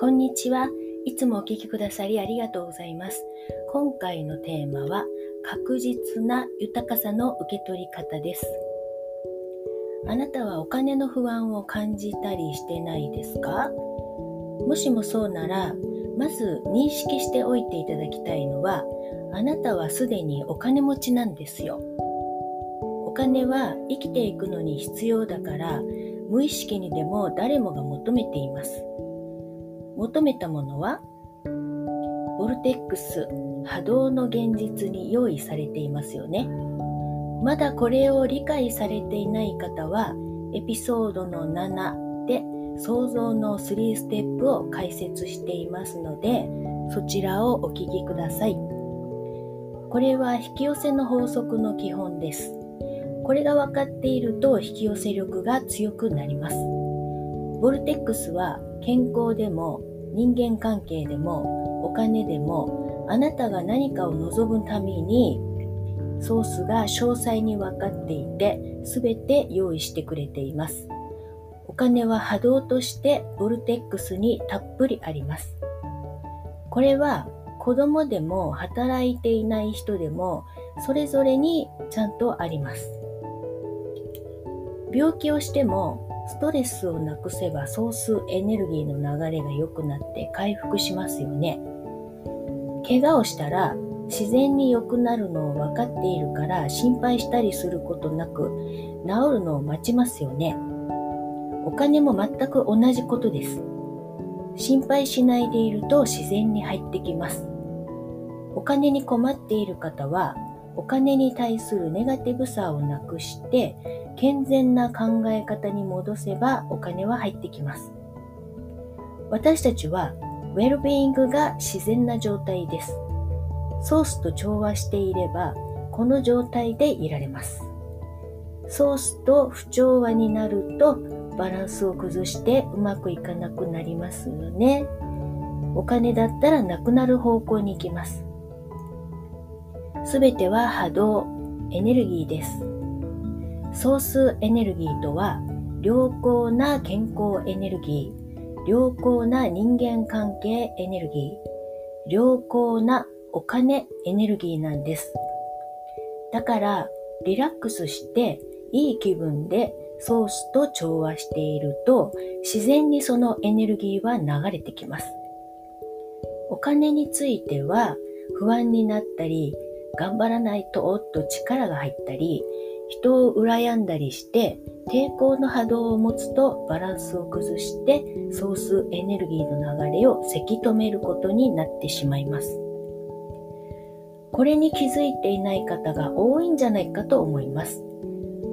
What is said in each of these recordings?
こんにちは。いつもお聞きくださりありがとうございます。今回のテーマは確実な豊かさの受け取り方です。あなたはお金の不安を感じたりしてないですか？もしもそうなら、まず認識しておいていただきたいのは、あなたはすでにお金持ちなんですよ。お金は生きていくのに必要だから、無意識にでも誰もが求めています。求めたものはボルテックス波動の現実に用意されていますよね。まだこれを理解されていない方はエピソードの7で想像の3ステップを解説していますのでそちらをお聞きください。これは引き寄せの法則の基本です。これが分かっていると引き寄せ力が強くなります。ボルテックスは健康でも人間関係でもお金でもあなたが何かを望むためにソースが詳細に分かっていて全て用意してくれています。お金は波動としてボルテックスにたっぷりあります。これは子供でも働いていない人でもそれぞれにちゃんとあります。病気をしてもストレスをなくせばソースエネルギーの流れが良くなって回復しますよね。怪我をしたら自然に良くなるのを分かっているから心配したりすることなく治るのを待ちますよね。お金も全く同じことです。心配しないでいると自然に入ってきます。お金に困っている方はお金に対するネガティブさをなくして健全な考え方に戻せばお金は入ってきます。私たちはウェルビーイングが自然な状態です。ソースと調和していればこの状態でいられます。ソースと不調和になるとバランスを崩してうまくいかなくなりますよね。お金だったらなくなる方向に行きます。すべては波動、エネルギーです。ソースエネルギーとは良好な健康エネルギー、良好な人間関係エネルギー、良好なお金エネルギーなんです。だからリラックスしていい気分でソースと調和していると自然にそのエネルギーは流れてきます。お金については不安になったり頑張らないとおっと力が入ったり人を羨んだりして抵抗の波動を持つとバランスを崩してソースエネルギーの流れをせき止めることになってしまいます。これに気づいていない方が多いんじゃないかと思います。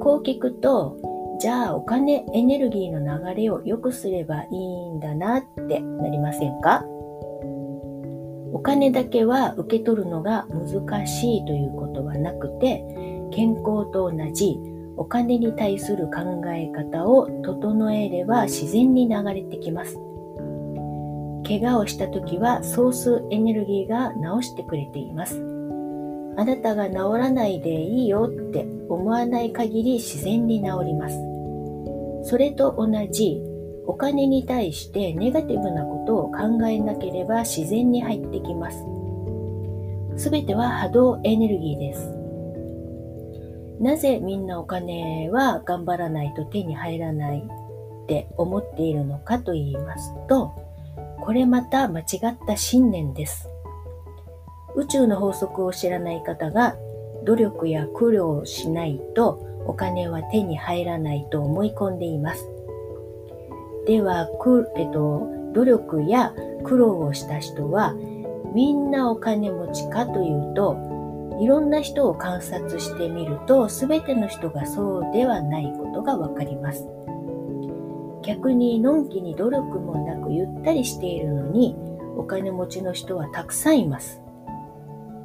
こう聞くと、じゃあお金、エネルギーの流れを良くすればいいんだなってなりませんか？お金だけは受け取るのが難しいということはなくて、健康と同じお金に対する考え方を整えれば自然に流れてきます。怪我をした時はソースエネルギーが治してくれています。あなたが治らないでいいよって思わない限り自然に治ります。それと同じお金に対してネガティブなことを考えなければ自然に入ってきます。すべては波動エネルギーです。なぜみんなお金は頑張らないと手に入らないって思っているのかと言いますと、これまた間違った信念です。宇宙の法則を知らない方が努力や苦労をしないとお金は手に入らないと思い込んでいます。では、くえっと、努力や苦労をした人はみんなお金持ちかというといろんな人を観察してみると全ての人がそうではないことがわかります。逆にのんきに努力もなくゆったりしているのにお金持ちの人はたくさんいます。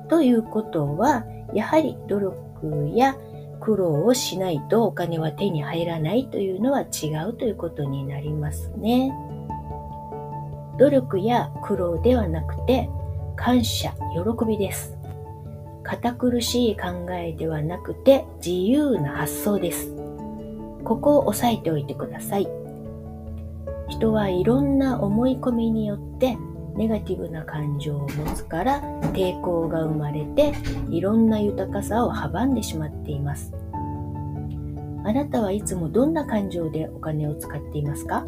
ということはやはり努力や苦労をしないとお金は手に入らないというのは違うということになりますね。努力や苦労ではなくて感謝、喜びです。堅苦しい考えではなくて自由な発想です。ここを押さえておいてください。人はいろんな思い込みによってネガティブな感情を持つから抵抗が生まれていろんな豊かさを阻んでしまっています。あなたはいつもどんな感情でお金を使っていますか？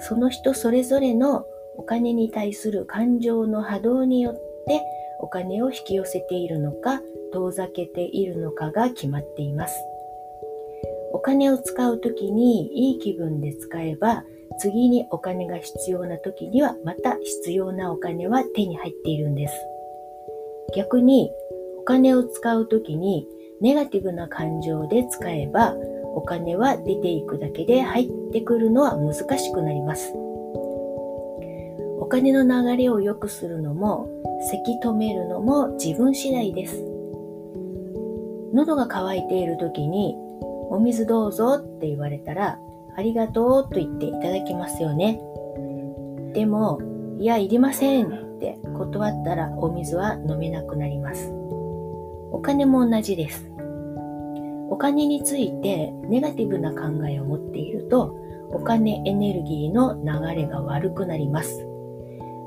その人それぞれのお金に対する感情の波動によってお金を引き寄せているのか遠ざけているのかが決まっています。お金を使う時にいい気分で使えば次にお金が必要な時にはまた必要なお金は手に入っているんです。逆にお金を使う時にネガティブな感情で使えばお金は出ていくだけで入ってくるのは難しくなります。お金の流れを良くするのも、せき止めるのも自分次第です。喉が渇いている時に、お水どうぞって言われたら、ありがとうと言っていただきますよね。でも、いや、いりませんって断ったらお水は飲めなくなります。お金も同じです。お金についてネガティブな考えを持っていると、お金エネルギーの流れが悪くなります。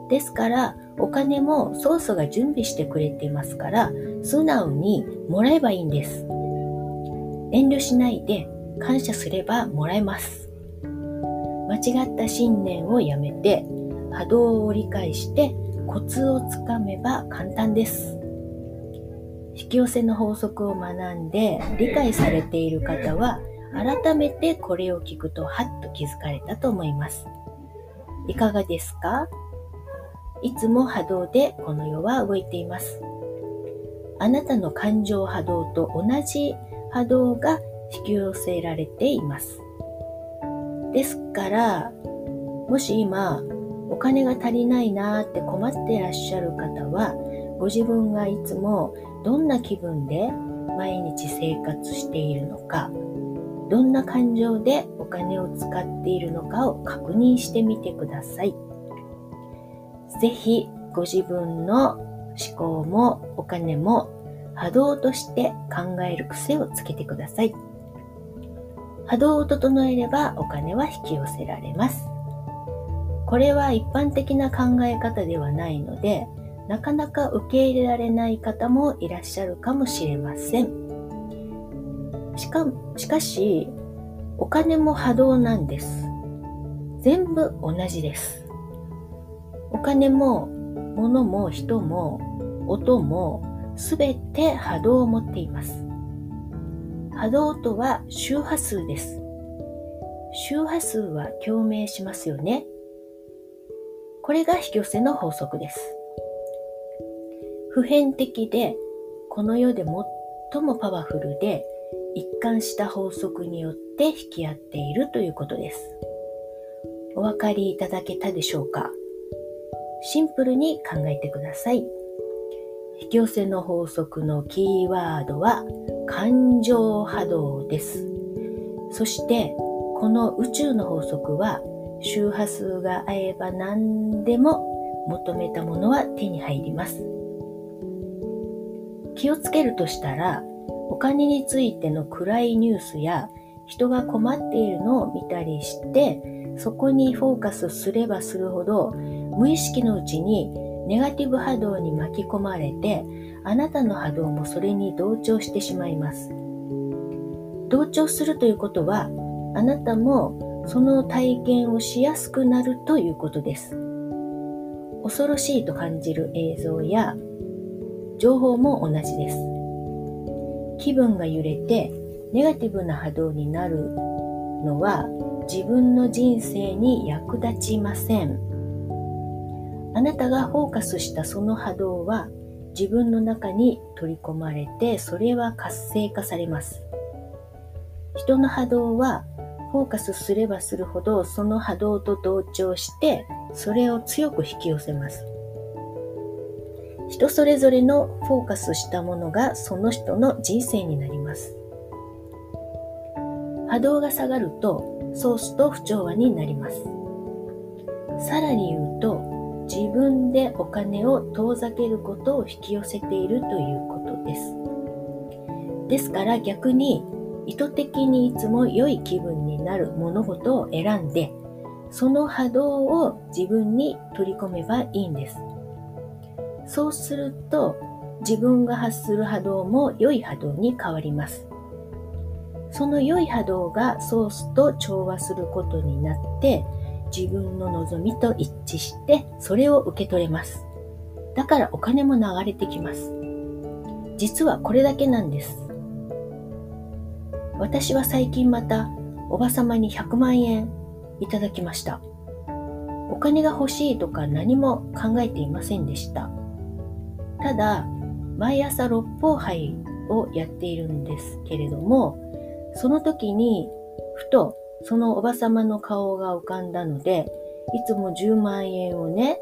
ですから、お金もソースが準備してくれていますから、素直にもらえばいいんです。遠慮しないで感謝すればもらえます。間違った信念をやめて、波動を理解してコツをつかめば簡単です。引き寄せの法則を学んで理解されている方は改めてこれを聞くとハッと気づかれたと思います。いかがですか？いつも波動でこの世は動いています。あなたの感情波動と同じ波動が引き寄せられています。ですから、もし今、お金が足りないなーって困ってらっしゃる方は、ご自分がいつもどんな気分で毎日生活しているのか、どんな感情でお金を使っているのかを確認してみてください。ぜひご自分の思考もお金も波動として考える癖をつけてください。波動を整えればお金は引き寄せられます。これは一般的な考え方ではないので、なかなか受け入れられない方もいらっしゃるかもしれません。しかしかし、お金も波動なんです。全部同じです。お金も物も人も音もすべて波動を持っています。波動とは周波数です。周波数は共鳴しますよね。これが引き寄せの法則です。普遍的でこの世で最もパワフルで一貫した法則によって引き合っているということです。お分かりいただけたでしょうか？シンプルに考えてください。引き寄せの法則のキーワードは感情波動です。そしてこの宇宙の法則は周波数が合えば何でも求めたものは手に入ります。気をつけるとしたらお金についての暗いニュースや人が困っているのを見たりしてそこにフォーカスすればするほど無意識のうちにネガティブ波動に巻き込まれてあなたの波動もそれに同調してしまいます。同調するということはあなたもその体験をしやすくなるということです。恐ろしいと感じる映像や情報も同じです。気分が揺れてネガティブな波動になるのは自分の人生に役立ちません。あなたがフォーカスしたその波動は自分の中に取り込まれてそれは活性化されます。人の波動はフォーカスすればするほどその波動と同調してそれを強く引き寄せます。人それぞれのフォーカスしたものがその人の人生になります。波動が下がるとソースと不調和になります。さらに言うと、自分でお金を遠ざけることを引き寄せているということです。ですから逆に意図的にいつも良い気分になる物事を選んで、その波動を自分に取り込めばいいんです。そうすると自分が発する波動も良い波動に変わります。その良い波動がソースと調和することになって自分の望みと一致してそれを受け取れます。だからお金も流れてきます。実はこれだけなんです。私は最近またおばさまに100万円いただきました。お金が欲しいとか何も考えていませんでした。ただ、毎朝六方杯をやっているんですけれども、その時にふとそのおばさまの顔が浮かんだので、いつも10万円をね、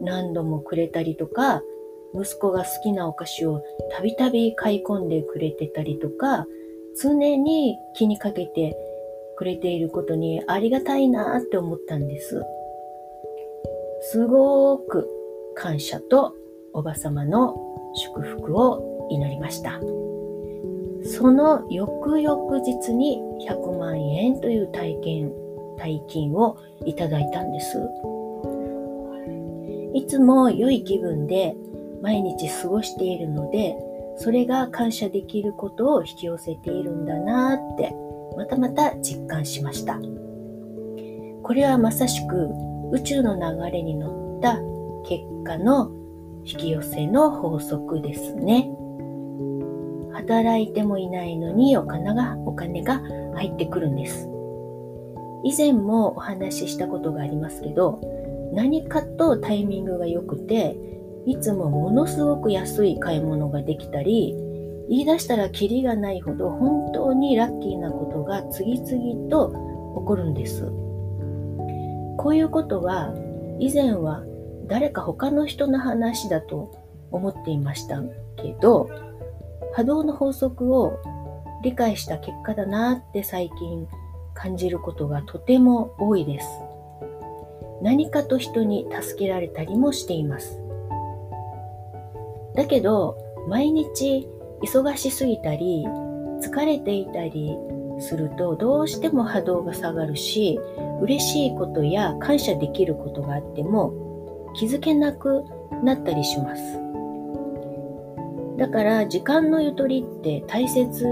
何度もくれたりとか、息子が好きなお菓子をたびたび買い込んでくれてたりとか、常に気にかけてくれていることにありがたいなって思ったんです。すごく感謝とおばさまの祝福を祈りました。その翌々日に100万円という体験、大金をいただいたんです。いつも良い気分で毎日過ごしているので、それが感謝できることを引き寄せているんだなってまたまた実感しました。これはまさしく宇宙の流れに乗った結果の引き寄せの法則ですね。働いてもいないのにお金がお金が入ってくるんです。以前もお話ししたことがありますけど、何かとタイミングが良くて、いつもものすごく安い買い物ができたり、言い出したらキリがないほど本当にラッキーなことが次々と起こるんです。こういうことは以前は誰か他の人の話だと思っていましたけど波動の法則を理解した結果だなって最近感じることがとても多いです。何かと人に助けられたりもしています。だけど毎日忙しすぎたり、疲れていたりするとどうしても波動が下がるし、嬉しいことや感謝できることがあっても気づけなくなったりします。だから時間のゆとりって大切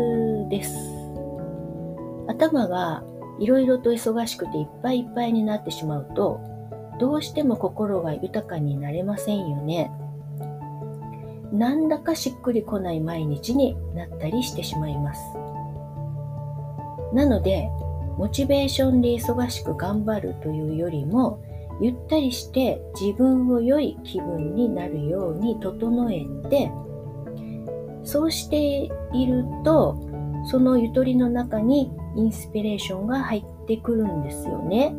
です。頭がいろいろと忙しくていっぱいいっぱいになってしまうと、どうしても心が豊かになれませんよね。なんだかしっくりこない毎日になったりしてしまいます。なので、モチベーションで忙しく頑張るというよりも、ゆったりして自分を良い気分になるように整えて、そうしていると、そのゆとりの中にインスピレーションが入ってくるんですよね。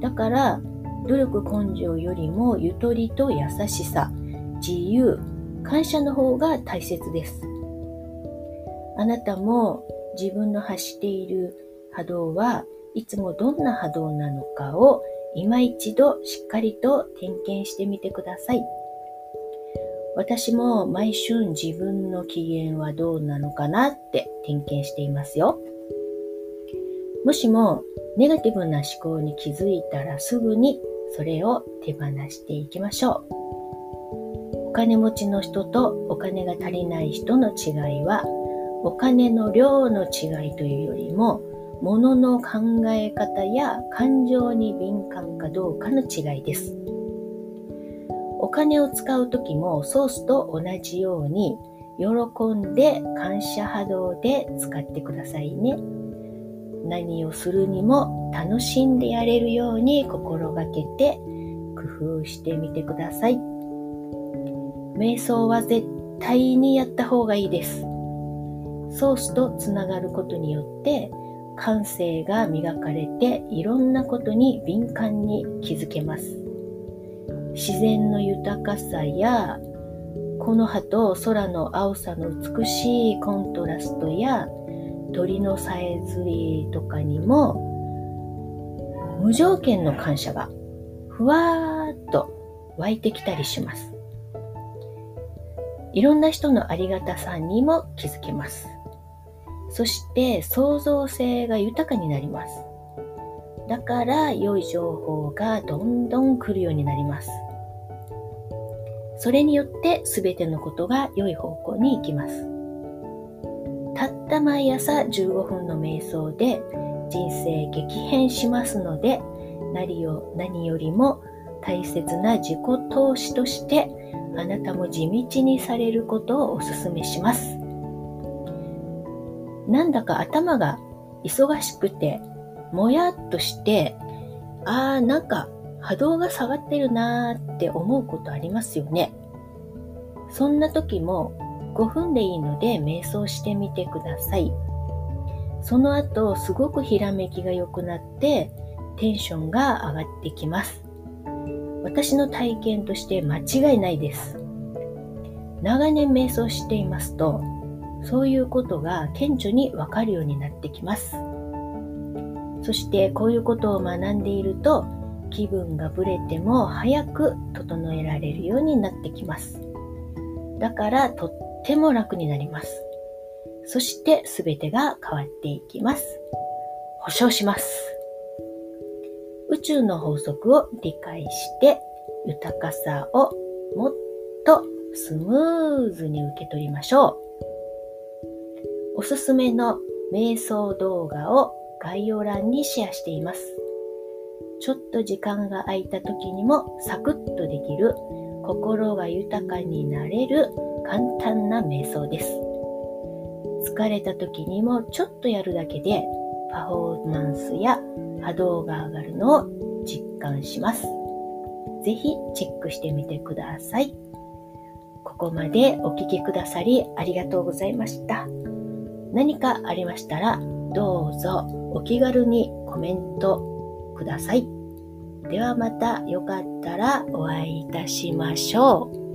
だから、努力根性よりもゆとりと優しさ、自由、感謝の方が大切です。あなたも自分の発している波動はいつもどんな波動なのかを今一度しっかりと点検してみてください。私も毎春自分の機嫌はどうなのかなって点検していますよ。もしもネガティブな思考に気づいたらすぐにそれを手放していきましょう。お金持ちの人とお金が足りない人の違いは、お金の量の違いというよりも、物の考え方や感情に敏感かどうかの違いです。お金を使う時もソースと同じように喜んで感謝波動で使ってくださいね。何をするにも楽しんでやれるように心がけて工夫してみてください。瞑想は絶対にやった方がいいです。ソースとつながることによって感性が磨かれていろんなことに敏感に気づけます。自然の豊かさやこの葉と空の青さの美しいコントラストや鳥のさえずりとかにも無条件の感謝がふわーっと湧いてきたりします。いろんな人のありがたさにも気づけます。そして創造性が豊かになります。だから良い情報がどんどん来るようになります。それによって全てのことが良い方向に行きます。たった毎朝15分の瞑想で人生激変しますので何よ何よりも大切な自己投資としてあなたも地道にされることをお勧めします。なんだか頭が忙しくてもやっとしてあーなんか波動が下がってるなーって思うことありますよね。そんな時も5分でいいので瞑想してみてください。その後すごくひらめきが良くなってテンションが上がってきます。私の体験として間違いないです。長年瞑想していますとそういうことが顕著にわかるようになってきます。そしてこういうことを学んでいると気分がぶれても早く整えられるようになってきます。だからとっても楽になります。そして全てが変わっていきます。保証します。宇宙の法則を理解して豊かさをもっとスムーズに受け取りましょう。おすすめの瞑想動画を概要欄にシェアしています。ちょっと時間が空いた時にもサクッとできる心が豊かになれる簡単な瞑想です。疲れた時にもちょっとやるだけでパフォーマンスや波動が上がるのを実感します。ぜひチェックしてみてください。ここまでお聴きくださりありがとうございました。何かありましたらどうぞお気軽にコメントください。ではまたよかったらお会いいたしましょう。